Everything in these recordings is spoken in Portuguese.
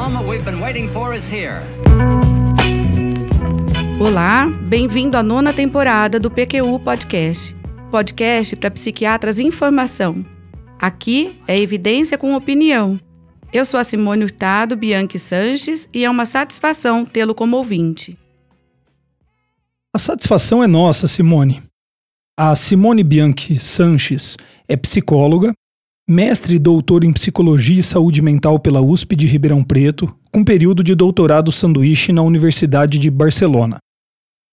moment we've been waiting for is here. Olá, bem-vindo à nona temporada do PQU Podcast. Podcast para psiquiatras em formação. Aqui é evidência com opinião. Eu sou a Simone Hurtado Bianchi Sanches e é uma satisfação tê-lo como ouvinte. A satisfação é nossa, Simone. A Simone Bianchi Sanches é psicóloga, mestre e doutor em Psicologia e Saúde Mental pela USP de Ribeirão Preto, com período de doutorado sanduíche na Universidade de Barcelona.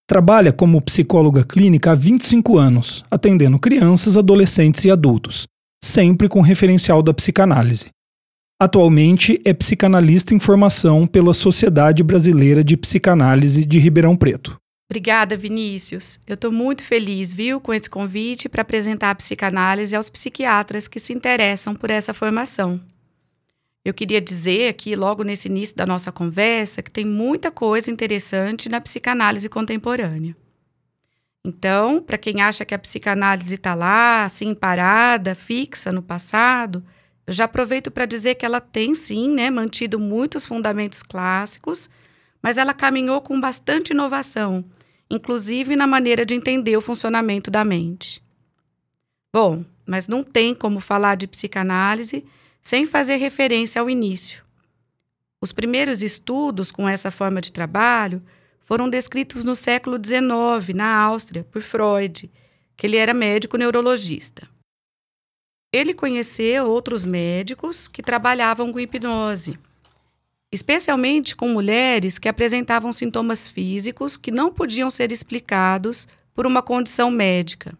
Trabalha como psicóloga clínica há 25 anos, atendendo crianças, adolescentes e adultos, sempre com referencial da psicanálise. Atualmente é psicanalista em formação pela Sociedade Brasileira de Psicanálise de Ribeirão Preto. Obrigada, Vinícius. Eu estou muito feliz, viu, com esse convite para apresentar a psicanálise aos psiquiatras que se interessam por essa formação. Eu queria dizer aqui, logo nesse início da nossa conversa, que tem muita coisa interessante na psicanálise contemporânea. Então, para quem acha que a psicanálise está lá, assim, parada, fixa no passado, eu já aproveito para dizer que ela tem sim, né, mantido muitos fundamentos clássicos, mas ela caminhou com bastante inovação inclusive na maneira de entender o funcionamento da mente. Bom, mas não tem como falar de psicanálise sem fazer referência ao início. Os primeiros estudos com essa forma de trabalho foram descritos no século XIX, na Áustria, por Freud, que ele era médico neurologista. Ele conheceu outros médicos que trabalhavam com hipnose especialmente com mulheres que apresentavam sintomas físicos que não podiam ser explicados por uma condição médica.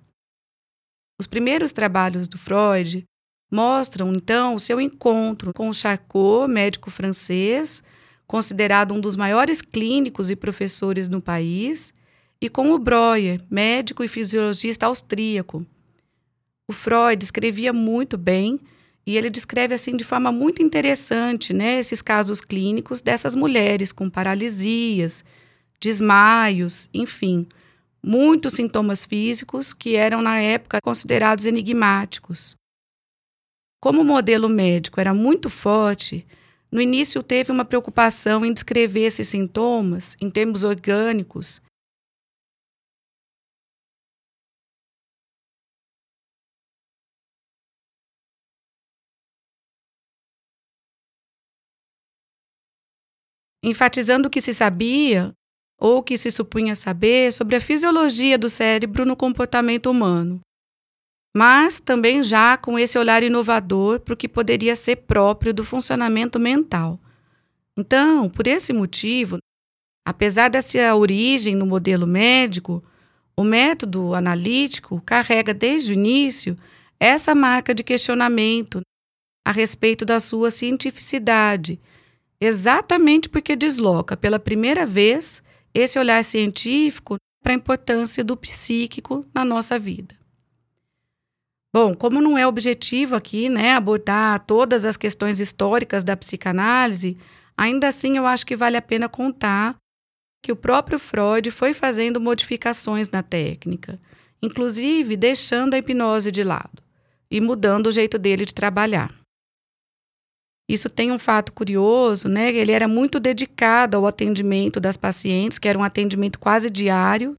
Os primeiros trabalhos do Freud mostram, então, o seu encontro com Charcot, médico francês, considerado um dos maiores clínicos e professores no país, e com o Breuer, médico e fisiologista austríaco. O Freud escrevia muito bem e ele descreve assim de forma muito interessante, né, esses casos clínicos dessas mulheres com paralisias, desmaios, enfim, muitos sintomas físicos que eram na época considerados enigmáticos. Como o modelo médico era muito forte, no início teve uma preocupação em descrever esses sintomas em termos orgânicos enfatizando o que se sabia ou que se supunha saber sobre a fisiologia do cérebro no comportamento humano, mas também já com esse olhar inovador para o que poderia ser próprio do funcionamento mental. Então, por esse motivo, apesar dessa origem no modelo médico, o método analítico carrega desde o início essa marca de questionamento a respeito da sua cientificidade exatamente porque desloca pela primeira vez esse olhar científico para a importância do psíquico na nossa vida. Bom, como não é objetivo aqui, né, abordar todas as questões históricas da psicanálise, ainda assim eu acho que vale a pena contar que o próprio Freud foi fazendo modificações na técnica, inclusive deixando a hipnose de lado e mudando o jeito dele de trabalhar. Isso tem um fato curioso, né? Ele era muito dedicado ao atendimento das pacientes, que era um atendimento quase diário.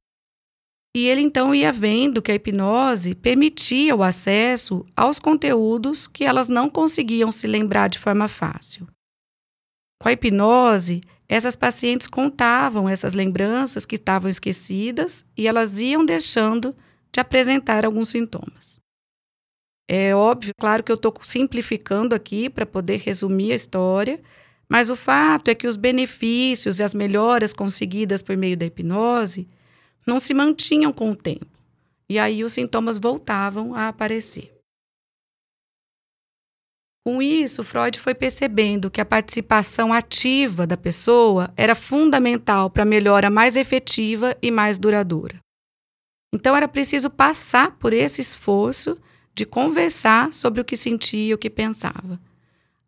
E ele então ia vendo que a hipnose permitia o acesso aos conteúdos que elas não conseguiam se lembrar de forma fácil. Com a hipnose, essas pacientes contavam essas lembranças que estavam esquecidas e elas iam deixando de apresentar alguns sintomas. É óbvio, claro que eu estou simplificando aqui para poder resumir a história, mas o fato é que os benefícios e as melhoras conseguidas por meio da hipnose não se mantinham com o tempo. E aí os sintomas voltavam a aparecer. Com isso, Freud foi percebendo que a participação ativa da pessoa era fundamental para a melhora mais efetiva e mais duradoura. Então era preciso passar por esse esforço de conversar sobre o que sentia o que pensava.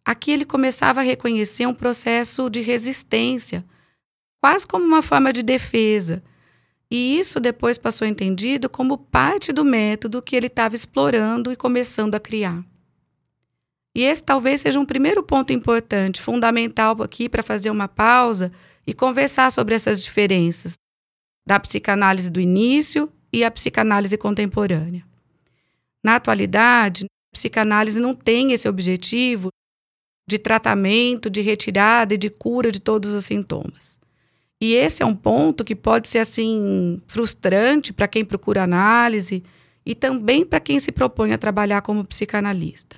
Aqui ele começava a reconhecer um processo de resistência, quase como uma forma de defesa. E isso depois passou entendido como parte do método que ele estava explorando e começando a criar. E esse talvez seja um primeiro ponto importante, fundamental aqui para fazer uma pausa e conversar sobre essas diferenças da psicanálise do início e a psicanálise contemporânea. Na atualidade, a psicanálise não tem esse objetivo de tratamento, de retirada e de cura de todos os sintomas. E esse é um ponto que pode ser assim frustrante para quem procura análise e também para quem se propõe a trabalhar como psicanalista.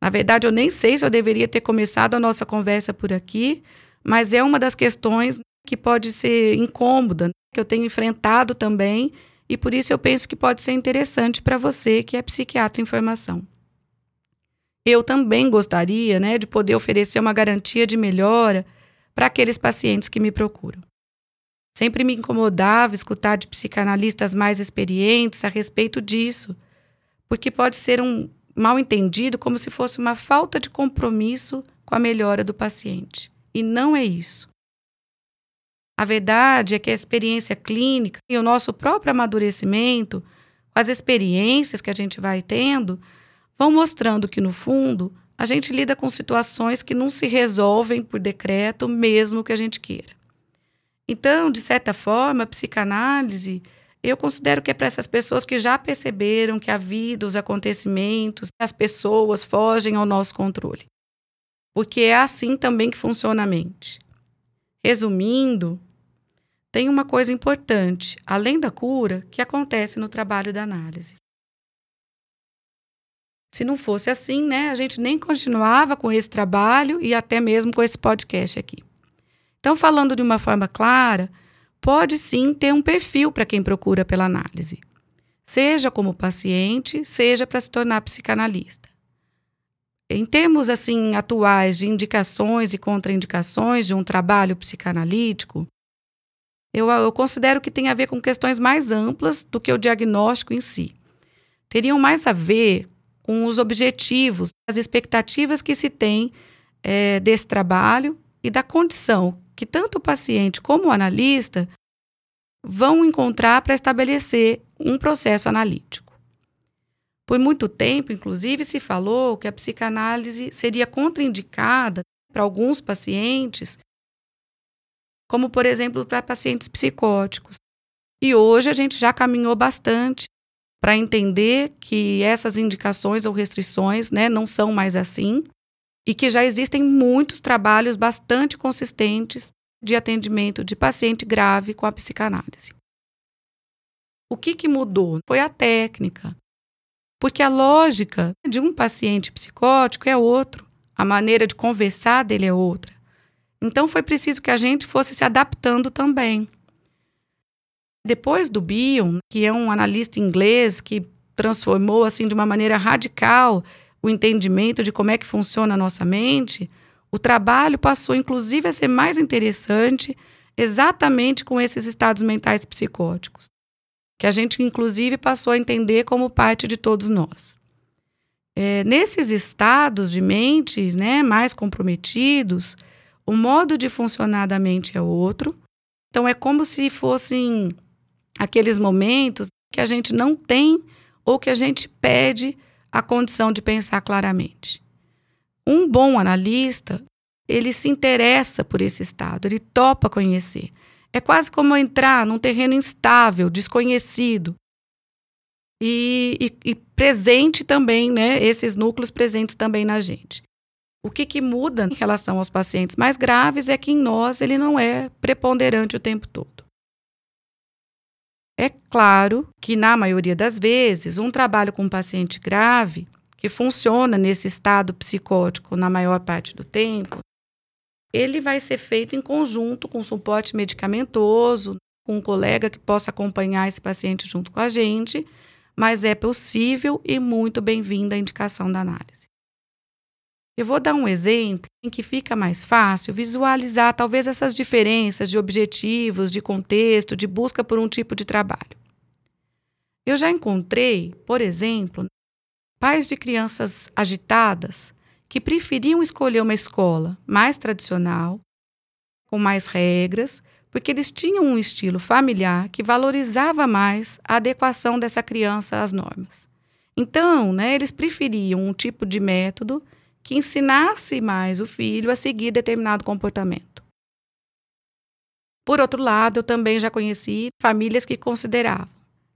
Na verdade, eu nem sei se eu deveria ter começado a nossa conversa por aqui, mas é uma das questões que pode ser incômoda, né, que eu tenho enfrentado também, e por isso eu penso que pode ser interessante para você que é psiquiatra em formação. Eu também gostaria né, de poder oferecer uma garantia de melhora para aqueles pacientes que me procuram. Sempre me incomodava escutar de psicanalistas mais experientes a respeito disso, porque pode ser um mal entendido como se fosse uma falta de compromisso com a melhora do paciente. E não é isso. A verdade é que a experiência clínica e o nosso próprio amadurecimento, com as experiências que a gente vai tendo, vão mostrando que, no fundo, a gente lida com situações que não se resolvem por decreto, mesmo que a gente queira. Então, de certa forma, a psicanálise, eu considero que é para essas pessoas que já perceberam que a vida, os acontecimentos, as pessoas fogem ao nosso controle. Porque é assim também que funciona a mente. Resumindo, tem uma coisa importante, além da cura, que acontece no trabalho da análise. Se não fosse assim, né, a gente nem continuava com esse trabalho e até mesmo com esse podcast aqui. Então, falando de uma forma clara, pode sim ter um perfil para quem procura pela análise, seja como paciente, seja para se tornar psicanalista. Em termos assim atuais de indicações e contraindicações de um trabalho psicanalítico, eu, eu considero que tem a ver com questões mais amplas do que o diagnóstico em si. Teriam mais a ver com os objetivos, as expectativas que se tem é, desse trabalho e da condição que tanto o paciente como o analista vão encontrar para estabelecer um processo analítico. Por muito tempo, inclusive, se falou que a psicanálise seria contraindicada para alguns pacientes, como, por exemplo, para pacientes psicóticos. E hoje a gente já caminhou bastante para entender que essas indicações ou restrições né, não são mais assim e que já existem muitos trabalhos bastante consistentes de atendimento de paciente grave com a psicanálise. O que, que mudou? Foi a técnica. Porque a lógica de um paciente psicótico é outro, a maneira de conversar dele é outra. Então foi preciso que a gente fosse se adaptando também. Depois do Bion, que é um analista inglês que transformou assim de uma maneira radical o entendimento de como é que funciona a nossa mente, o trabalho passou inclusive a ser mais interessante exatamente com esses estados mentais psicóticos, que a gente inclusive passou a entender como parte de todos nós. É, nesses estados de mente né, mais comprometidos, o modo de funcionar da mente é outro. Então, é como se fossem aqueles momentos que a gente não tem ou que a gente pede a condição de pensar claramente. Um bom analista, ele se interessa por esse estado, ele topa conhecer. É quase como entrar num terreno instável, desconhecido. E, e, e presente também, né? Esses núcleos presentes também na gente. O que, que muda em relação aos pacientes mais graves é que em nós ele não é preponderante o tempo todo. É claro que, na maioria das vezes, um trabalho com um paciente grave, que funciona nesse estado psicótico na maior parte do tempo, ele vai ser feito em conjunto com suporte medicamentoso, com um colega que possa acompanhar esse paciente junto com a gente, mas é possível e muito bem-vinda a indicação da análise. Eu vou dar um exemplo em que fica mais fácil visualizar talvez essas diferenças de objetivos, de contexto, de busca por um tipo de trabalho. Eu já encontrei, por exemplo, pais de crianças agitadas que preferiam escolher uma escola mais tradicional, com mais regras, porque eles tinham um estilo familiar que valorizava mais a adequação dessa criança às normas. Então, né, eles preferiam um tipo de método que ensinasse mais o filho a seguir determinado comportamento. Por outro lado, eu também já conheci famílias que consideravam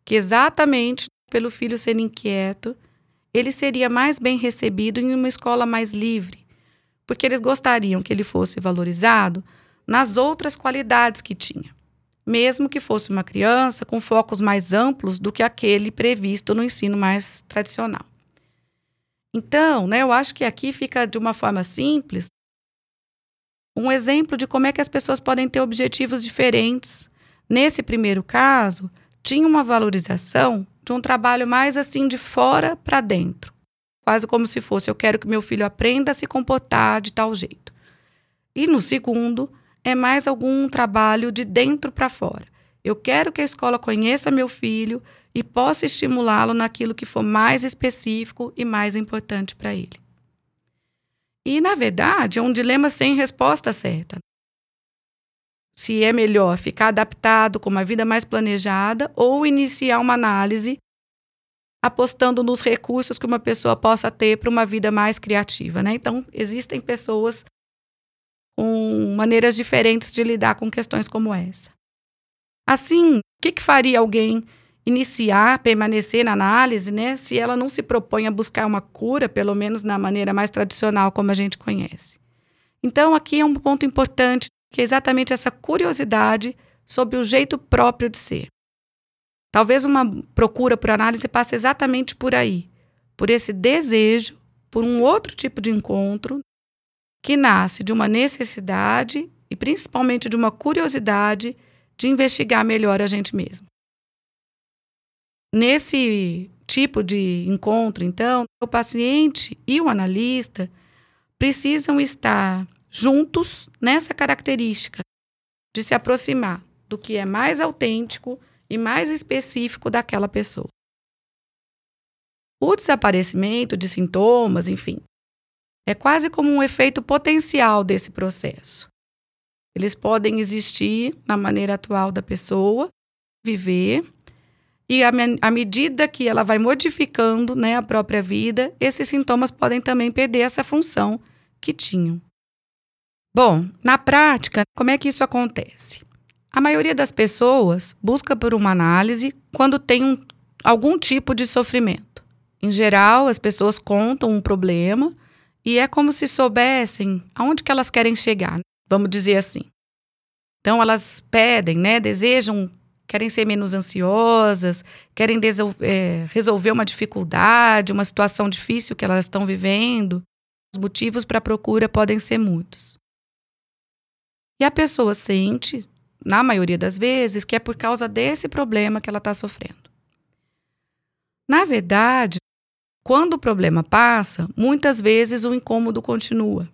que exatamente pelo filho ser inquieto, ele seria mais bem recebido em uma escola mais livre, porque eles gostariam que ele fosse valorizado nas outras qualidades que tinha, mesmo que fosse uma criança com focos mais amplos do que aquele previsto no ensino mais tradicional. Então, né, eu acho que aqui fica de uma forma simples um exemplo de como é que as pessoas podem ter objetivos diferentes. Nesse primeiro caso, tinha uma valorização de um trabalho mais assim de fora para dentro. Quase como se fosse eu quero que meu filho aprenda a se comportar de tal jeito. E no segundo, é mais algum trabalho de dentro para fora. Eu quero que a escola conheça meu filho e possa estimulá-lo naquilo que for mais específico e mais importante para ele. E, na verdade, é um dilema sem resposta certa. Se é melhor ficar adaptado com uma vida mais planejada ou iniciar uma análise apostando nos recursos que uma pessoa possa ter para uma vida mais criativa, né? Então, existem pessoas com maneiras diferentes de lidar com questões como essa. Assim, o que, que faria alguém iniciar, permanecer na análise, né, se ela não se propõe a buscar uma cura, pelo menos na maneira mais tradicional como a gente conhece? Então, aqui é um ponto importante, que é exatamente essa curiosidade sobre o jeito próprio de ser. Talvez uma procura por análise passe exatamente por aí, por esse desejo, por um outro tipo de encontro que nasce de uma necessidade e principalmente de uma curiosidade de investigar melhor a gente mesmo. Nesse tipo de encontro, então, o paciente e o analista precisam estar juntos nessa característica de se aproximar do que é mais autêntico e mais específico daquela pessoa. O desaparecimento de sintomas, enfim, é quase como um efeito potencial desse processo. Eles podem existir na maneira atual da pessoa, viver, e à medida que ela vai modificando né, a própria vida, esses sintomas podem também perder essa função que tinham. Bom, na prática, como é que isso acontece? A maioria das pessoas busca por uma análise quando tem um, algum tipo de sofrimento. Em geral, as pessoas contam um problema e é como se soubessem aonde que elas querem chegar, vamos dizer assim. Então elas pedem, né, desejam, querem ser menos ansiosas, querem é, resolver uma dificuldade, uma situação difícil que elas estão vivendo. Os motivos para a procura podem ser muitos. E a pessoa sente, na maioria das vezes, que é por causa desse problema que ela está sofrendo. Na verdade, quando o problema passa, muitas vezes o incômodo continua.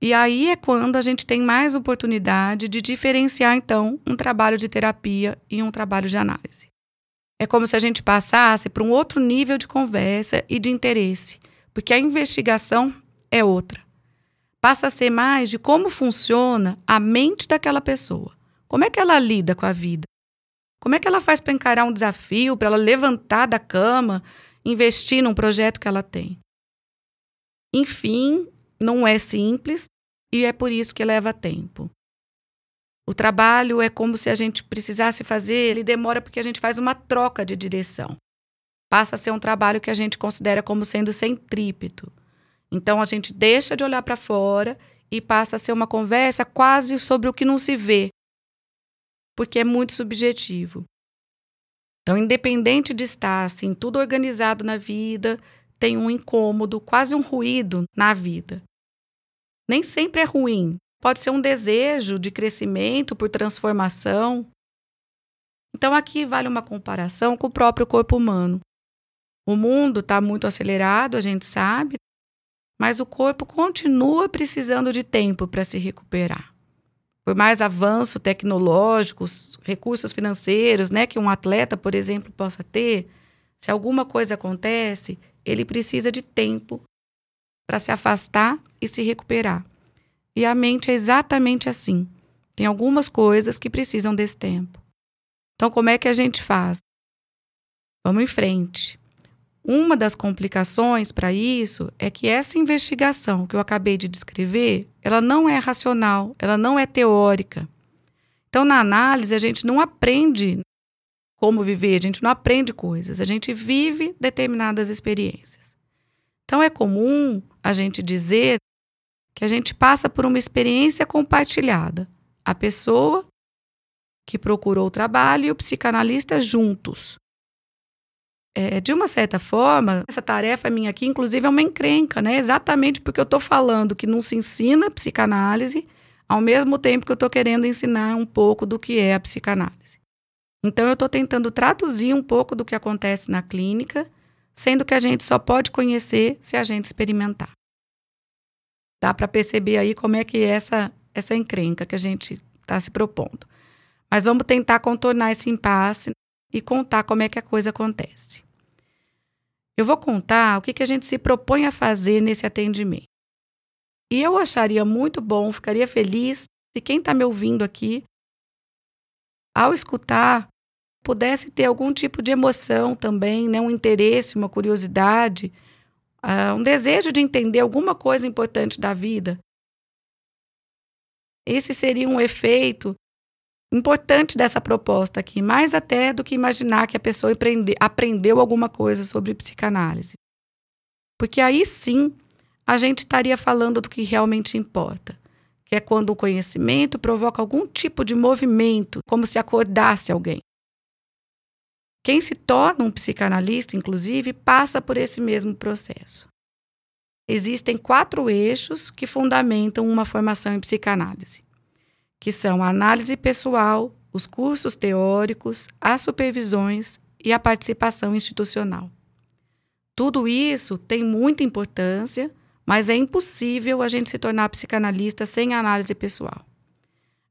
E aí é quando a gente tem mais oportunidade de diferenciar, então, um trabalho de terapia e um trabalho de análise. É como se a gente passasse para um outro nível de conversa e de interesse, porque a investigação é outra. Passa a ser mais de como funciona a mente daquela pessoa. Como é que ela lida com a vida? Como é que ela faz para encarar um desafio, para ela levantar da cama investir num projeto que ela tem. Enfim, não é simples e é por isso que leva tempo. O trabalho é como se a gente precisasse fazer, ele demora porque a gente faz uma troca de direção. Passa a ser um trabalho que a gente considera como sendo centrípeto. Então a gente deixa de olhar para fora e passa a ser uma conversa quase sobre o que não se vê, porque é muito subjetivo. Então, independente de estar assim, tudo organizado na vida, tem um incômodo, quase um ruído na vida. Nem sempre é ruim. Pode ser um desejo de crescimento por transformação. Então, aqui vale uma comparação com o próprio corpo humano. O mundo está muito acelerado, a gente sabe, mas o corpo continua precisando de tempo para se recuperar por mais avanço tecnológico, recursos financeiros, né, que um atleta, por exemplo, possa ter, se alguma coisa acontece, ele precisa de tempo para se afastar e se recuperar. E a mente é exatamente assim. Tem algumas coisas que precisam desse tempo. Então, como é que a gente faz? Vamos em frente. Uma das complicações para isso é que essa investigação que eu acabei de descrever, ela não é racional, ela não é teórica. Então, na análise, a gente não aprende como viver, a gente não aprende coisas, a gente vive determinadas experiências. Então, é comum a gente dizer que a gente passa por uma experiência compartilhada. A pessoa que procurou o trabalho e o psicanalista juntos. É, de uma certa forma, essa tarefa minha aqui, inclusive, é uma encrenca, né? Exatamente porque eu estou falando que não se ensina psicanálise, ao mesmo tempo que eu estou querendo ensinar um pouco do que é a psicanálise. Então, eu estou tentando traduzir um pouco do que acontece na clínica, sendo que a gente só pode conhecer se a gente experimentar. Dá para perceber aí como é que é essa, essa encrenca que a gente está se propondo. Mas vamos tentar contornar esse impasse e contar como é que a coisa acontece. Eu vou contar o que, a gente se propõe a fazer nesse atendimento. E eu acharia muito bom, ficaria feliz se quem está me ouvindo aqui, ao escutar, pudesse ter algum tipo de emoção também, né? um interesse, uma curiosidade, uh, um desejo de entender alguma coisa importante da vida. Esse seria um efeito importante dessa proposta aqui, mais até do que imaginar que a pessoa aprendeu alguma coisa sobre psicanálise. Porque aí sim a gente estaria falando do que realmente importa, que é quando o conhecimento provoca algum tipo de movimento, como se acordasse alguém. Quem se torna um psicanalista, inclusive, passa por esse mesmo processo. Existem quatro eixos que fundamentam uma formação em psicanálise que são a análise pessoal, os cursos teóricos, as supervisões e a participação institucional. Tudo isso tem muita importância, mas é impossível a gente se tornar psicanalista sem análise pessoal.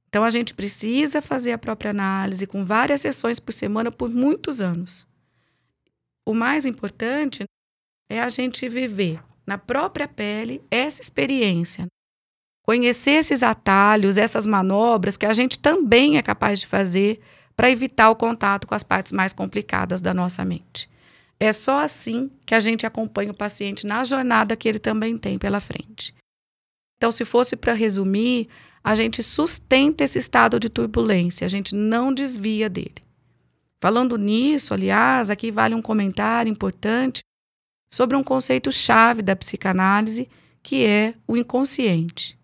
Então a gente precisa fazer a própria análise com várias sessões por semana por muitos anos. O mais importante é a gente viver na própria pele essa experiência conhecer esses atalhos, essas manobras que a gente também é capaz de fazer para evitar o contato com as partes mais complicadas da nossa mente. É só assim que a gente acompanha o paciente na jornada que ele também tem pela frente. Então, se fosse para resumir, a gente sustenta esse estado de turbulência, a gente não desvia dele. Falando nisso, aliás, aqui vale um comentário importante sobre um conceito chave da psicanálise, que é o inconsciente.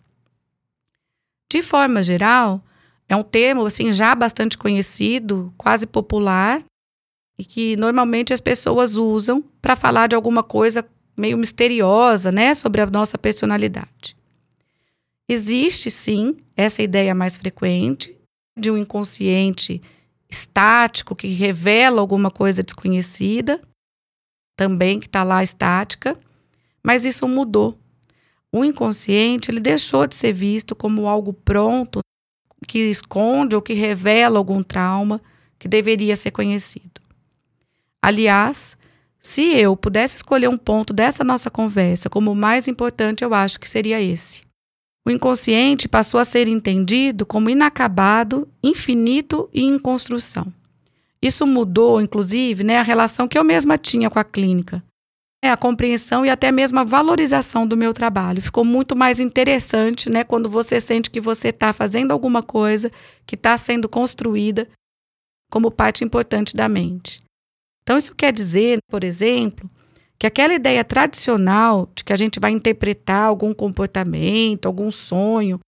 De forma geral, é um termo assim já bastante conhecido, quase popular, e que normalmente as pessoas usam para falar de alguma coisa meio misteriosa, né, sobre a nossa personalidade. Existe sim essa ideia mais frequente de um inconsciente estático que revela alguma coisa desconhecida, também que está lá estática, mas isso mudou o inconsciente ele deixou de ser visto como algo pronto que esconde ou que revela algum trauma que deveria ser conhecido. Aliás, se eu pudesse escolher um ponto dessa nossa conversa como o mais importante, eu acho que seria esse. O inconsciente passou a ser entendido como inacabado, infinito e em construção. Isso mudou, inclusive, né, a relação que eu mesma tinha com a clínica a compreensão e até mesmo a valorização do meu trabalho. Ficou muito mais interessante, né, quando você sente que você está fazendo alguma coisa que está sendo construída como parte importante da mente. Então, isso quer dizer, por exemplo, que aquela ideia tradicional de que a gente vai interpretar algum comportamento, algum sonho,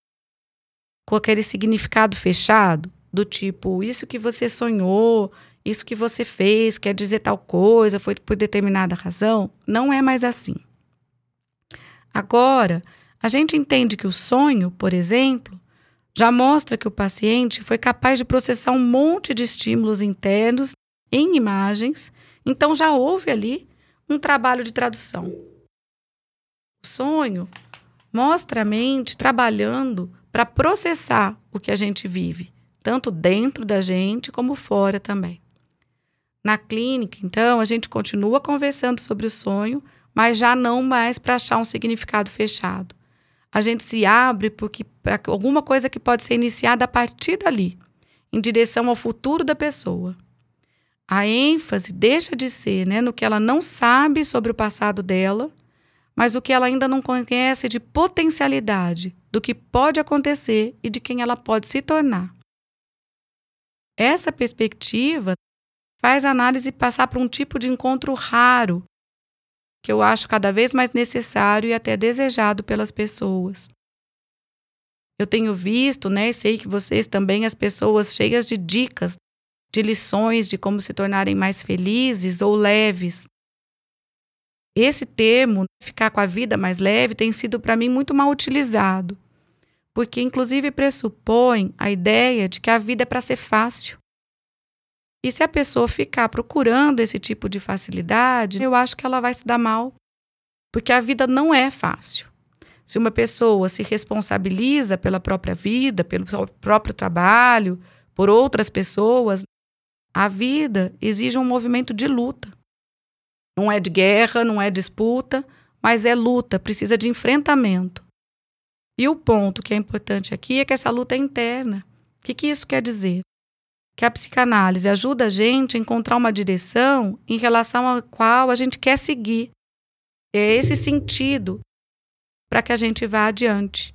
com aquele significado fechado, do tipo, isso que você sonhou, isso que você fez quer dizer tal coisa, foi por determinada razão. Não é mais assim. Agora, a gente entende que o sonho, por exemplo, já mostra que o paciente foi capaz de processar um monte de estímulos internos em imagens, então já houve ali um trabalho de tradução. O sonho mostra a mente trabalhando para processar o que a gente vive, tanto dentro da gente como fora também. Na clínica, então, a gente continua conversando sobre o sonho, mas já não mais para achar um significado fechado. A gente se abre porque para alguma coisa que pode ser iniciada a partir dali, em direção ao futuro da pessoa. a ênfase deixa de ser né, no que ela não sabe sobre o passado dela, mas o que ela ainda não conhece de potencialidade, do que pode acontecer e de quem ela pode se tornar. Essa perspectiva faz a análise passar por um tipo de encontro raro, que eu acho cada vez mais necessário e até desejado pelas pessoas. Eu tenho visto, né, e sei que vocês também, as pessoas cheias de dicas, de lições de como se tornarem mais felizes ou leves. Esse termo, ficar com a vida mais leve, tem sido para mim muito mal utilizado, porque inclusive pressupõe a ideia de que a vida é para ser fácil. E se a pessoa ficar procurando esse tipo de facilidade, eu acho que ela vai se dar mal, porque a vida não é fácil. Se uma pessoa se responsabiliza pela própria vida, pelo próprio trabalho, por outras pessoas, a vida exige um movimento de luta. Não é de guerra, não é disputa, mas é luta, precisa de enfrentamento. E o ponto que é importante aqui é que essa luta é interna. O que, que isso quer dizer? Que a psicanálise ajuda a gente a encontrar uma direção em relação à qual a gente quer seguir. É esse sentido para que a gente vá adiante.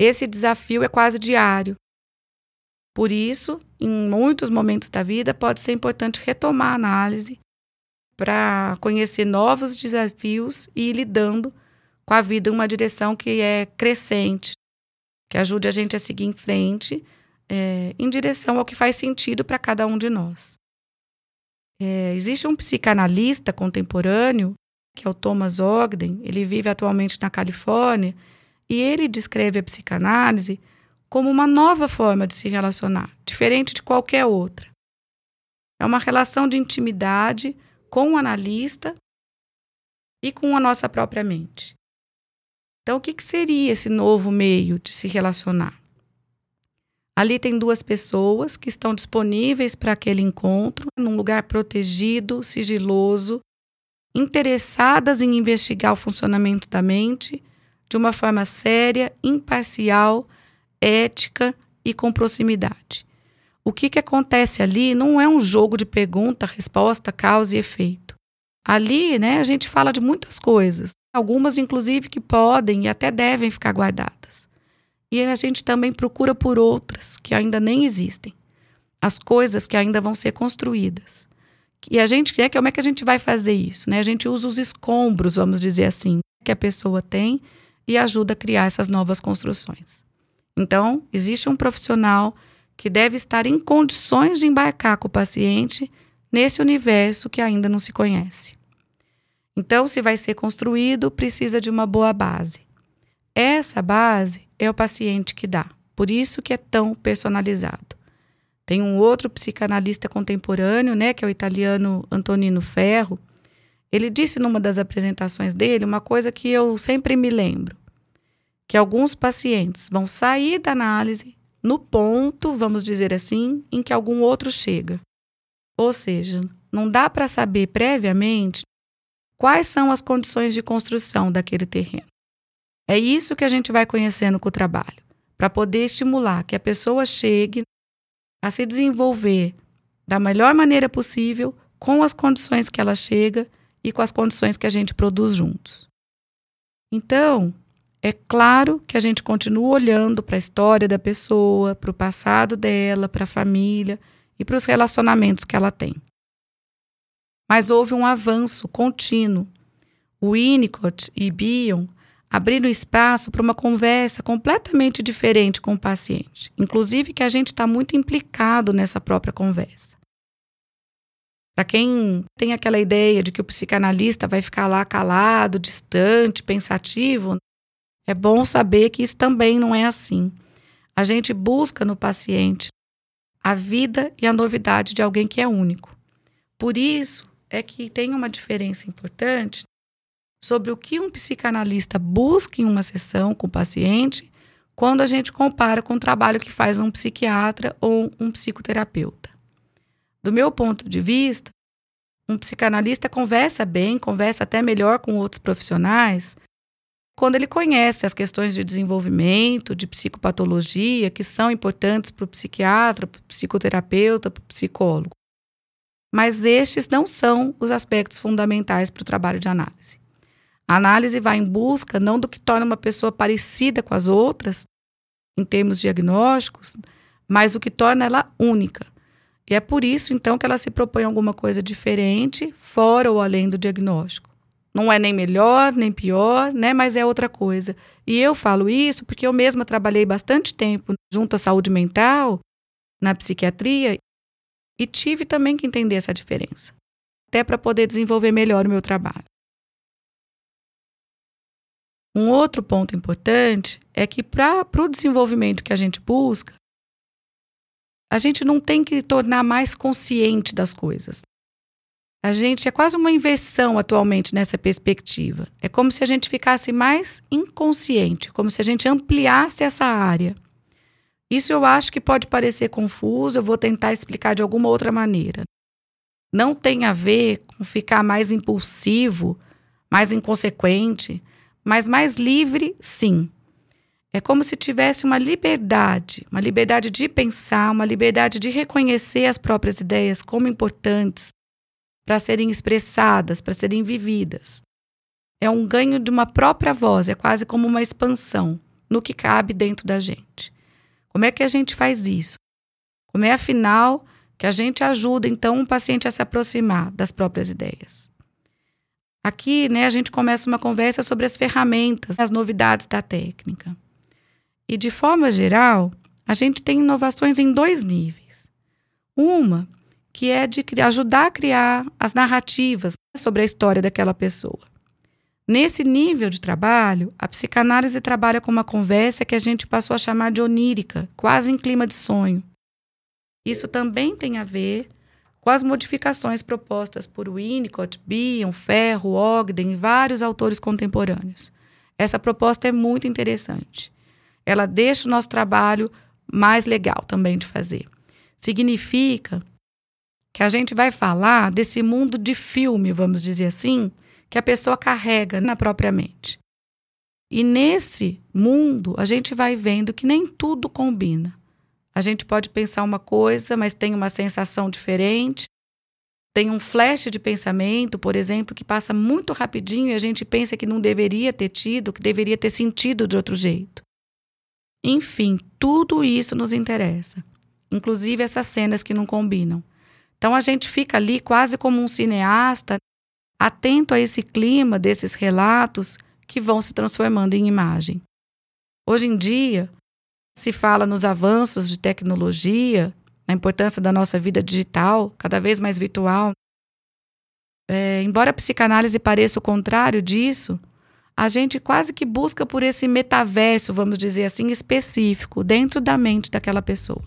Esse desafio é quase diário. Por isso, em muitos momentos da vida, pode ser importante retomar a análise para conhecer novos desafios e ir lidando com a vida em uma direção que é crescente, que ajude a gente a seguir em frente é, em direção ao que faz sentido para cada um de nós. É, existe um psicanalista contemporâneo, que é o Thomas Ogden, ele vive atualmente na Califórnia, e ele descreve a psicanálise como uma nova forma de se relacionar, diferente de qualquer outra. É uma relação de intimidade com o analista e com a nossa própria mente. Então, o que, que seria esse novo meio de se relacionar? Ali tem duas pessoas que estão disponíveis para aquele encontro, num lugar protegido, sigiloso, interessadas em investigar o funcionamento da mente de uma forma séria, imparcial, ética e com proximidade. O que, que acontece ali não é um jogo de pergunta, resposta, causa e efeito. Ali, né, a gente fala de muitas coisas, algumas inclusive que podem e até devem ficar guardadas. E a gente também procura por outras que ainda nem existem. As coisas que ainda vão ser construídas. E a gente quer, como é que a gente vai fazer isso? Né? A gente usa os escombros, vamos dizer assim, que a pessoa tem e ajuda a criar essas novas construções. Então, existe um profissional que deve estar em condições de embarcar com o paciente nesse universo que ainda não se conhece. Então, se vai ser construído, precisa de uma boa base. Essa base é o paciente que dá. Por isso que é tão personalizado. Tem um outro psicanalista contemporâneo, né, que é o italiano Antonino Ferro. Ele disse numa das apresentações dele uma coisa que eu sempre me lembro, que alguns pacientes vão sair da análise no ponto, vamos dizer assim, em que algum outro chega. Ou seja, não dá para saber previamente quais são as condições de construção daquele terreno. É isso que a gente vai conhecendo com o trabalho, para poder estimular que a pessoa chegue a se desenvolver da melhor maneira possível, com as condições que ela chega e com as condições que a gente produz juntos. Então, é claro que a gente continua olhando para a história da pessoa, para o passado dela, para a família e para os relacionamentos que ela tem. Mas houve um avanço contínuo. O Winnicott e Bion abrindo espaço para uma conversa completamente diferente com o paciente, inclusive que a gente está muito implicado nessa própria conversa. Para quem tem aquela ideia de que o psicanalista vai ficar lá calado, distante, pensativo, é bom saber que isso também não é assim. A gente busca no paciente a vida e a novidade de alguém que é único. Por isso é que tem uma diferença importante sobre o que um psicanalista busca em uma sessão com o paciente quando a gente compara com o trabalho que faz um psiquiatra ou um psicoterapeuta. Do meu ponto de vista, um psicanalista conversa bem, conversa até melhor com outros profissionais quando ele conhece as questões de desenvolvimento, de psicopatologia, que são importantes para o psiquiatra, para o psicoterapeuta, para o psicólogo. Mas estes não são os aspectos fundamentais para o trabalho de análise. A análise vai em busca não do que torna uma pessoa parecida com as outras, em termos diagnósticos, mas o que torna ela única. E é por isso, então, que ela se propõe alguma coisa diferente, fora ou além do diagnóstico. Não é nem melhor, nem pior, né? Mas é outra coisa. E eu falo isso porque eu mesma trabalhei bastante tempo junto à saúde mental, na psiquiatria, e tive também que entender essa diferença, até para poder desenvolver melhor o meu trabalho. Um outro ponto importante é que para o desenvolvimento que a gente busca, a gente não tem que tornar mais consciente das coisas. A gente é quase uma inversão atualmente nessa perspectiva. É como se a gente ficasse mais inconsciente, como se a gente ampliasse essa área. Isso eu acho que pode parecer confuso, eu vou tentar explicar de alguma outra maneira. Não tem a ver com ficar mais impulsivo, mais inconsequente, mas mais livre, sim. É como se tivesse uma liberdade, uma liberdade de pensar, uma liberdade de reconhecer as próprias ideias como importantes para serem expressadas, para serem vividas. É um ganho de uma própria voz, é quase como uma expansão no que cabe dentro da gente. Como é que a gente faz isso? Como é, afinal, que a gente ajuda, então, um paciente a se aproximar das próprias ideias? Aqui, né, a gente começa uma conversa sobre as ferramentas, as novidades da técnica. E, de forma geral, a gente tem inovações em dois níveis. Uma, que é de ajudar a criar as narrativas sobre a história daquela pessoa. Nesse nível de trabalho, a psicanálise trabalha com uma conversa que a gente passou a chamar de onírica, quase em clima de sonho. Isso também tem a ver com as modificações propostas por Winnicott, Bion, Ferro, Ogden e vários autores contemporâneos. Essa proposta é muito interessante. Ela deixa o nosso trabalho mais legal também de fazer. Significa que a gente vai falar desse mundo de filme, vamos dizer assim, que a pessoa carrega na própria mente. E nesse mundo, a gente vai vendo que nem tudo combina. A gente pode pensar uma coisa, mas tem uma sensação diferente. Tem um flash de pensamento, por exemplo, que passa muito rapidinho e a gente pensa que não deveria ter tido, que deveria ter sentido de outro jeito. Enfim, tudo isso nos interessa, inclusive essas cenas que não combinam. Então a gente fica ali quase como um cineasta, atento a esse clima desses relatos que vão se transformando em imagem. Hoje em dia, se fala nos avanços de tecnologia, na importância da nossa vida digital, cada vez mais virtual. É, embora a psicanálise pareça o contrário disso, a gente quase que busca por esse metaverso, vamos dizer assim, específico, dentro da mente daquela pessoa.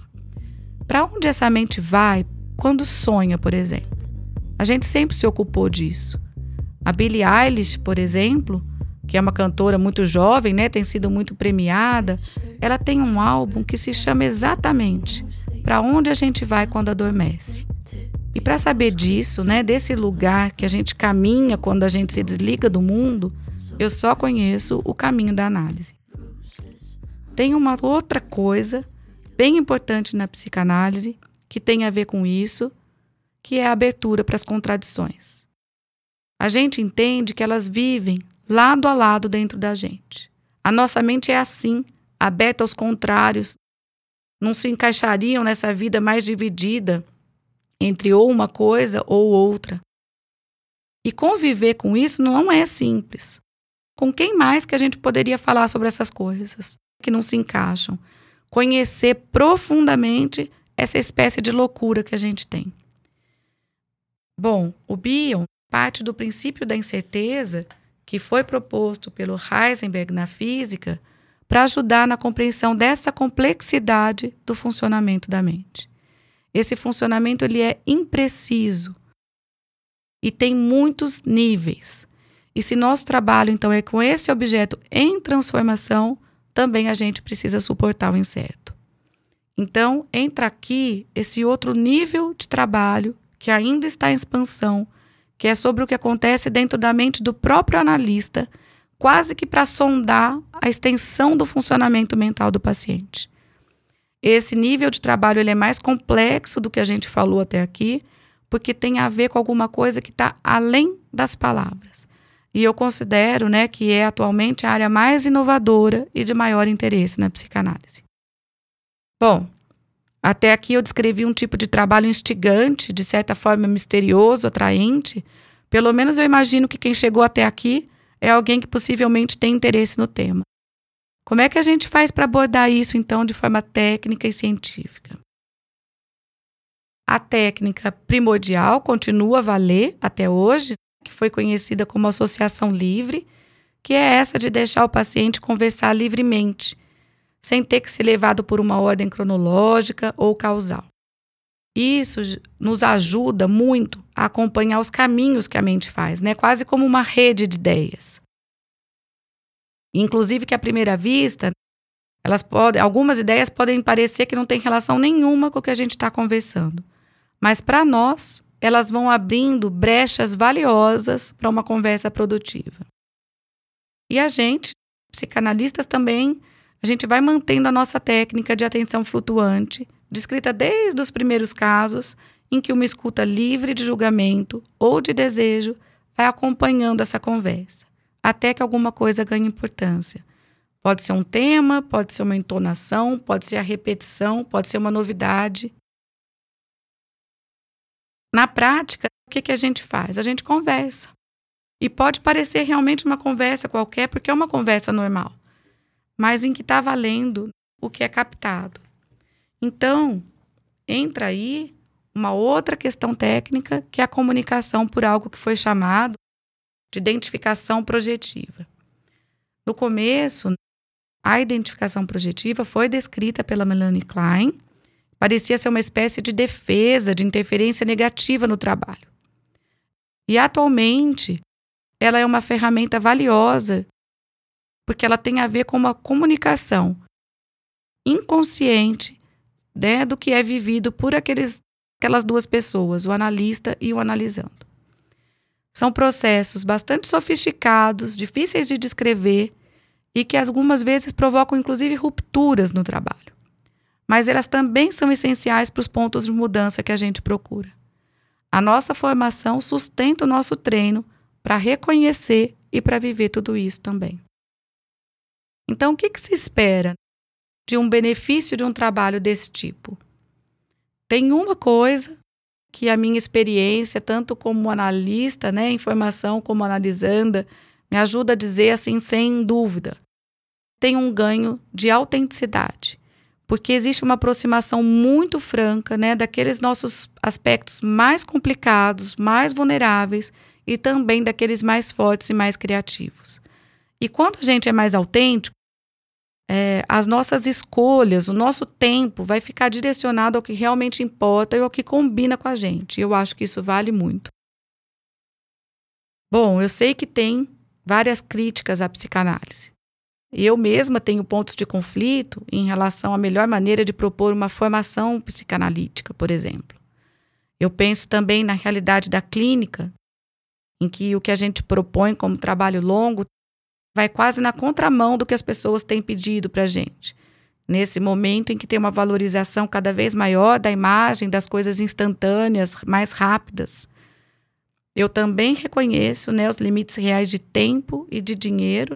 Para onde essa mente vai quando sonha, por exemplo? A gente sempre se ocupou disso. A Billie Eilish, por exemplo, que é uma cantora muito jovem, né, tem sido muito premiada, ela tem um álbum que se chama exatamente Para onde a gente vai quando adormece. E para saber disso, né, desse lugar que a gente caminha quando a gente se desliga do mundo, eu só conheço o caminho da análise. Tem uma outra coisa bem importante na psicanálise que tem a ver com isso, que é a abertura para as contradições. A gente entende que elas vivem lado a lado dentro da gente. A nossa mente é assim, aberta aos contrários. Não se encaixariam nessa vida mais dividida entre ou uma coisa ou outra. E conviver com isso não é simples. Com quem mais que a gente poderia falar sobre essas coisas que não se encaixam? Conhecer profundamente essa espécie de loucura que a gente tem. Bom, o Bion parte do princípio da incerteza que foi proposto pelo Heisenberg na física para ajudar na compreensão dessa complexidade do funcionamento da mente. Esse funcionamento ele é impreciso e tem muitos níveis. E se nosso trabalho então é com esse objeto em transformação, também a gente precisa suportar o incerto. Então, entra aqui esse outro nível de trabalho que ainda está em expansão, que é sobre o que acontece dentro da mente do próprio analista, quase que para sondar a extensão do funcionamento mental do paciente. Esse nível de trabalho ele é mais complexo do que a gente falou até aqui, porque tem a ver com alguma coisa que está além das palavras. E eu considero né, que é atualmente a área mais inovadora e de maior interesse na psicanálise. Bom, até aqui eu descrevi um tipo de trabalho instigante, de certa forma misterioso, atraente. Pelo menos eu imagino que quem chegou até aqui é alguém que possivelmente tem interesse no tema. Como é que a gente faz para abordar isso, então, de forma técnica e científica? A técnica primordial continua a valer até hoje, que foi conhecida como associação livre, que é essa de deixar o paciente conversar livremente, sem ter que ser levado por uma ordem cronológica ou causal. Isso nos ajuda muito a acompanhar os caminhos que a mente faz, né? quase como uma rede de ideias. Inclusive que à primeira vista, elas podem, algumas ideias podem parecer que não têm relação nenhuma com o que a gente está conversando. Mas para nós, elas vão abrindo brechas valiosas para uma conversa produtiva. E a gente, psicanalistas também, a gente vai mantendo a nossa técnica de atenção flutuante, descrita desde os primeiros casos, em que uma escuta livre de julgamento ou de desejo vai acompanhando essa conversa, até que alguma coisa ganhe importância. Pode ser um tema, pode ser uma entonação, pode ser a repetição, pode ser uma novidade. Na prática, o que, que a gente faz? A gente conversa. E pode parecer realmente uma conversa qualquer, porque é uma conversa normal, mas em que está valendo o que é captado. Então, entra aí uma outra questão técnica, que é a comunicação por algo que foi chamado de identificação projetiva. No começo, a identificação projetiva foi descrita pela Melanie Klein parecia ser uma espécie de defesa de interferência negativa no trabalho. E atualmente, ela é uma ferramenta valiosa porque ela tem a ver com uma comunicação inconsciente né, do que é vivido por aqueles, aquelas duas pessoas, o analista e o analisando. São processos bastante sofisticados, difíceis de descrever e que algumas vezes provocam inclusive rupturas no trabalho mas elas também são essenciais para os pontos de mudança que a gente procura. A nossa formação sustenta o nosso treino para reconhecer e para viver tudo isso também. Então, o que, que se espera de um benefício de um trabalho desse tipo? Tem uma coisa que a minha experiência, tanto como analista, né, informação como analisanda, me ajuda a dizer assim, sem dúvida. Tem um ganho de autenticidade porque existe uma aproximação muito franca né, daqueles nossos aspectos mais complicados, mais vulneráveis e também daqueles mais fortes e mais criativos. E quando a gente é mais autêntico, é, as nossas escolhas, o nosso tempo vai ficar direcionado ao que realmente importa e ao que combina com a gente. Eu acho que isso vale muito. Bom, eu sei que tem várias críticas à psicanálise. Eu mesma tenho pontos de conflito em relação à melhor maneira de propor uma formação psicanalítica, por exemplo. Eu penso também na realidade da clínica, em que o que a gente propõe como trabalho longo vai quase na contramão do que as pessoas têm pedido para a gente. Nesse momento em que tem uma valorização cada vez maior da imagem, das coisas instantâneas, mais rápidas. Eu também reconheço né, os limites reais de tempo e de dinheiro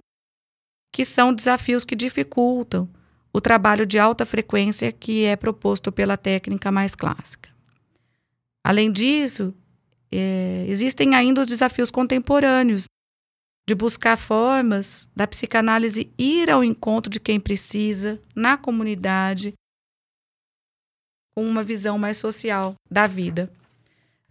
que são desafios que dificultam o trabalho de alta frequência que é proposto pela técnica mais clássica. Além disso, é, existem ainda os desafios contemporâneos de buscar formas da psicanálise ir ao encontro de quem precisa, na comunidade, com uma visão mais social da vida.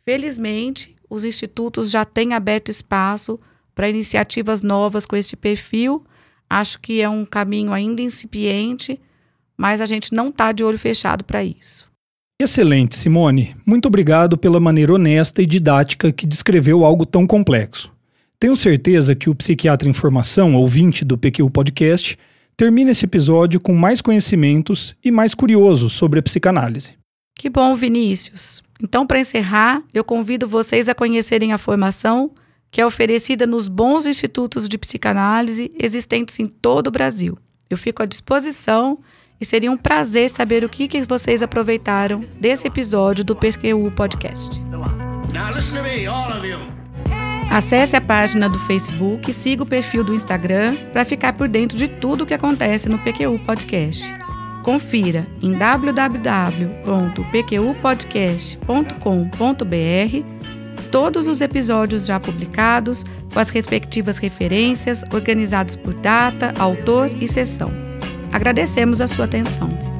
Felizmente, os institutos já têm aberto espaço para iniciativas novas com este perfil Acho que é um caminho ainda incipiente, mas a gente não está de olho fechado para isso. Excelente, Simone. Muito obrigado pela maneira honesta e didática que descreveu algo tão complexo. Tenho certeza que o psiquiatra em formação, ouvinte do PQ Podcast, termina esse episódio com mais conhecimentos e mais curioso sobre a psicanálise. Que bom, Vinícius. Então, para encerrar, eu convido vocês a conhecerem a formação que é oferecida nos bons institutos de psicanálise existentes em todo o Brasil. Eu fico à disposição e seria um prazer saber o que, que vocês aproveitaram desse episódio do PSQU Podcast. Now listen to me, all of you. Acesse a página do Facebook e siga o perfil do Instagram para ficar por dentro de tudo o que acontece no PQU Podcast. Confira em www.pqpodcast.com.br todos os episódios já publicados, com as respectivas referências, organizados por data, autor e sessão. Agradecemos a sua atenção.